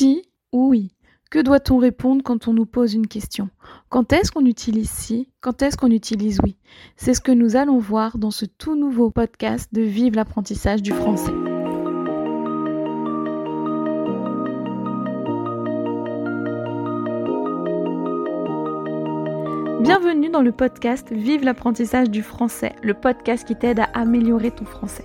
Si ou oui. Que doit-on répondre quand on nous pose une question? Quand est-ce qu'on utilise si? Quand est-ce qu'on utilise oui? C'est ce que nous allons voir dans ce tout nouveau podcast de Vive l'apprentissage du français. Bienvenue dans le podcast Vive l'apprentissage du français, le podcast qui t'aide à améliorer ton français.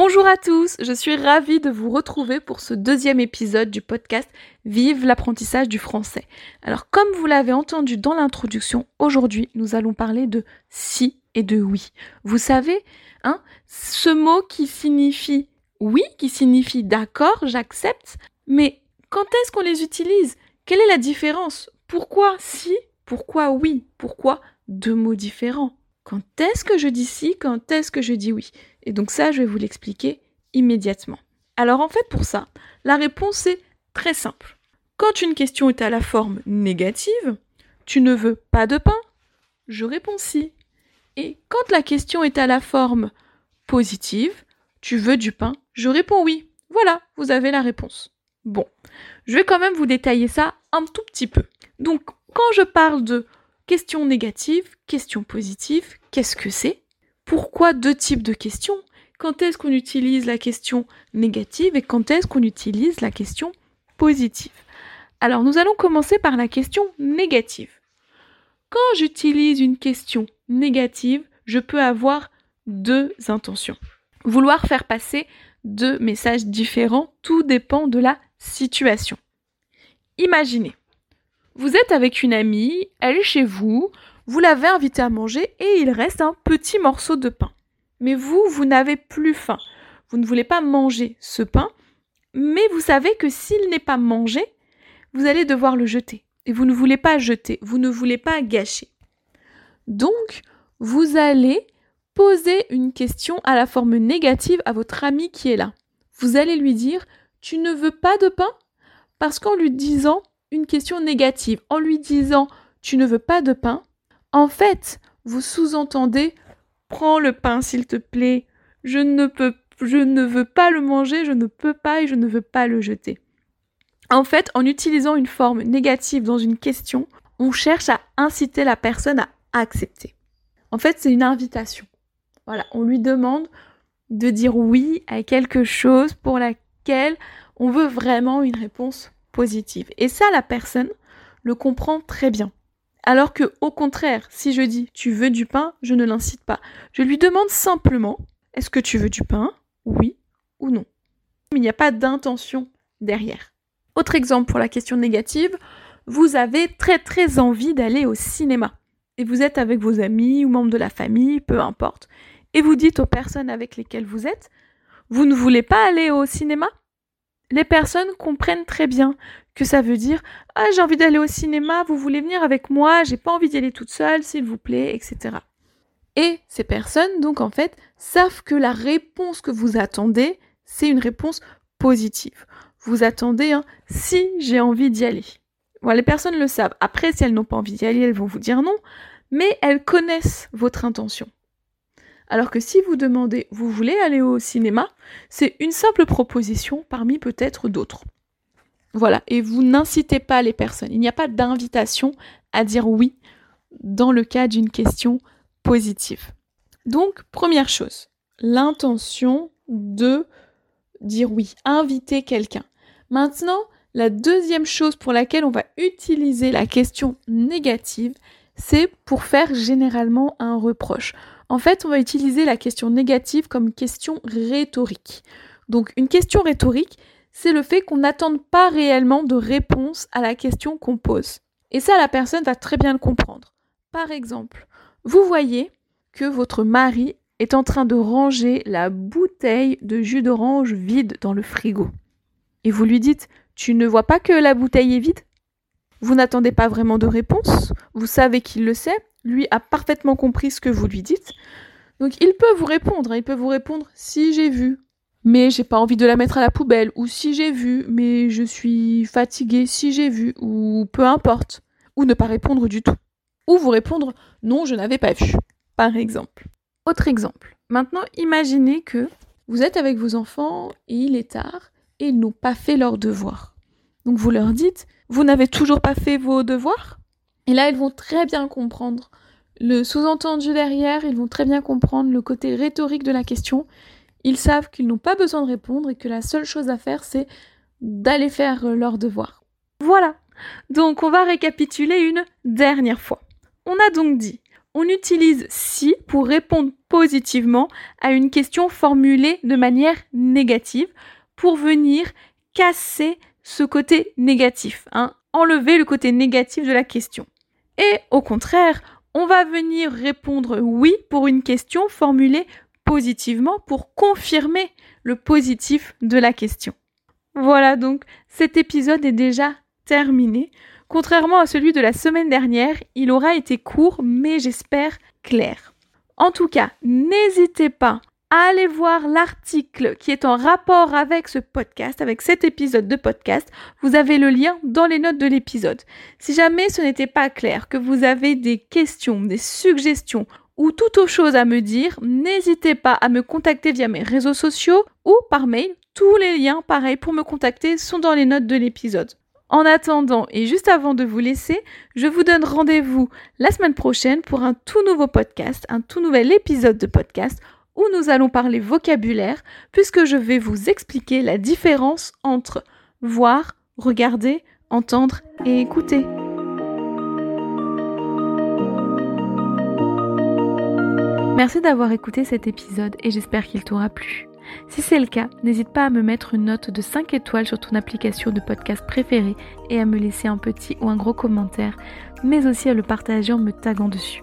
Bonjour à tous, je suis ravie de vous retrouver pour ce deuxième épisode du podcast Vive l'apprentissage du français. Alors comme vous l'avez entendu dans l'introduction, aujourd'hui nous allons parler de si et de oui. Vous savez, hein, ce mot qui signifie oui, qui signifie d'accord, j'accepte, mais quand est-ce qu'on les utilise? Quelle est la différence? Pourquoi si Pourquoi oui? Pourquoi deux mots différents? Quand est-ce que je dis si? Quand est-ce que je dis oui? Et donc ça, je vais vous l'expliquer immédiatement. Alors en fait, pour ça, la réponse est très simple. Quand une question est à la forme négative, tu ne veux pas de pain Je réponds si. Et quand la question est à la forme positive, tu veux du pain Je réponds oui. Voilà, vous avez la réponse. Bon, je vais quand même vous détailler ça un tout petit peu. Donc, quand je parle de question négative, question positive, qu'est-ce que c'est? Pourquoi deux types de questions? Quand est-ce qu'on utilise la question négative et quand est-ce qu'on utilise la question positive? Alors nous allons commencer par la question négative. Quand j'utilise une question négative, je peux avoir deux intentions. Vouloir faire passer deux messages différents, tout dépend de la situation. Imaginez, vous êtes avec une amie, elle est chez vous, vous l'avez invité à manger et il reste un petit morceau de pain. Mais vous, vous n'avez plus faim. Vous ne voulez pas manger ce pain, mais vous savez que s'il n'est pas mangé, vous allez devoir le jeter. Et vous ne voulez pas jeter, vous ne voulez pas gâcher. Donc, vous allez poser une question à la forme négative à votre ami qui est là. Vous allez lui dire Tu ne veux pas de pain? Parce qu'en lui disant une question négative, en lui disant Tu ne veux pas de pain, en fait, vous sous-entendez Prends le pain, s'il te plaît. Je ne veux pas le manger, je ne peux pas et je ne veux pas le jeter. En fait, en utilisant une forme négative dans une question, on cherche à inciter la personne à accepter. En fait, c'est une invitation. Voilà, on lui demande de dire oui à quelque chose pour laquelle on veut vraiment une réponse positive. Et ça, la personne le comprend très bien. Alors que, au contraire, si je dis tu veux du pain, je ne l'incite pas. Je lui demande simplement est-ce que tu veux du pain? Oui ou non? Il n'y a pas d'intention derrière. Autre exemple pour la question négative, vous avez très très envie d'aller au cinéma. Et vous êtes avec vos amis ou membres de la famille, peu importe. Et vous dites aux personnes avec lesquelles vous êtes, vous ne voulez pas aller au cinéma? Les personnes comprennent très bien que ça veut dire Ah, j'ai envie d'aller au cinéma, vous voulez venir avec moi, j'ai pas envie d'y aller toute seule, s'il vous plaît, etc. Et ces personnes, donc en fait, savent que la réponse que vous attendez, c'est une réponse positive. Vous attendez un si j'ai envie d'y aller. Les personnes le savent. Après, si elles n'ont pas envie d'y aller, elles vont vous dire non, mais elles connaissent votre intention. Alors que si vous demandez vous voulez aller au cinéma, c'est une simple proposition parmi peut-être d'autres. Voilà, et vous n'incitez pas les personnes. Il n'y a pas d'invitation à dire oui dans le cas d'une question positive. Donc, première chose, l'intention de dire oui, inviter quelqu'un. Maintenant, la deuxième chose pour laquelle on va utiliser la question négative, c'est pour faire généralement un reproche. En fait, on va utiliser la question négative comme question rhétorique. Donc, une question rhétorique, c'est le fait qu'on n'attende pas réellement de réponse à la question qu'on pose. Et ça, la personne va très bien le comprendre. Par exemple, vous voyez que votre mari est en train de ranger la bouteille de jus d'orange vide dans le frigo. Et vous lui dites Tu ne vois pas que la bouteille est vide? Vous n'attendez pas vraiment de réponse, vous savez qu'il le sait, lui a parfaitement compris ce que vous lui dites. Donc il peut vous répondre, hein. il peut vous répondre si j'ai vu, mais j'ai pas envie de la mettre à la poubelle, ou si j'ai vu, mais je suis fatigué, si j'ai vu, ou peu importe, ou ne pas répondre du tout. Ou vous répondre non, je n'avais pas vu, par exemple. Autre exemple. Maintenant, imaginez que vous êtes avec vos enfants et il est tard et ils n'ont pas fait leurs devoirs. Donc vous leur dites, vous n'avez toujours pas fait vos devoirs? Et là, ils vont très bien comprendre le sous-entendu derrière, ils vont très bien comprendre le côté rhétorique de la question. Ils savent qu'ils n'ont pas besoin de répondre et que la seule chose à faire, c'est d'aller faire leurs devoirs. Voilà. Donc on va récapituler une dernière fois. On a donc dit, on utilise si pour répondre positivement à une question formulée de manière négative pour venir casser ce côté négatif, hein, enlever le côté négatif de la question. Et au contraire, on va venir répondre oui pour une question formulée positivement pour confirmer le positif de la question. Voilà donc, cet épisode est déjà terminé. Contrairement à celui de la semaine dernière, il aura été court mais j'espère clair. En tout cas, n'hésitez pas allez voir l'article qui est en rapport avec ce podcast, avec cet épisode de podcast. Vous avez le lien dans les notes de l'épisode. Si jamais ce n'était pas clair, que vous avez des questions, des suggestions ou toute autre chose à me dire, n'hésitez pas à me contacter via mes réseaux sociaux ou par mail. Tous les liens, pareil, pour me contacter sont dans les notes de l'épisode. En attendant et juste avant de vous laisser, je vous donne rendez-vous la semaine prochaine pour un tout nouveau podcast, un tout nouvel épisode de podcast où nous allons parler vocabulaire, puisque je vais vous expliquer la différence entre voir, regarder, entendre et écouter. Merci d'avoir écouté cet épisode et j'espère qu'il t'aura plu. Si c'est le cas, n'hésite pas à me mettre une note de 5 étoiles sur ton application de podcast préférée et à me laisser un petit ou un gros commentaire, mais aussi à le partager en me taguant dessus.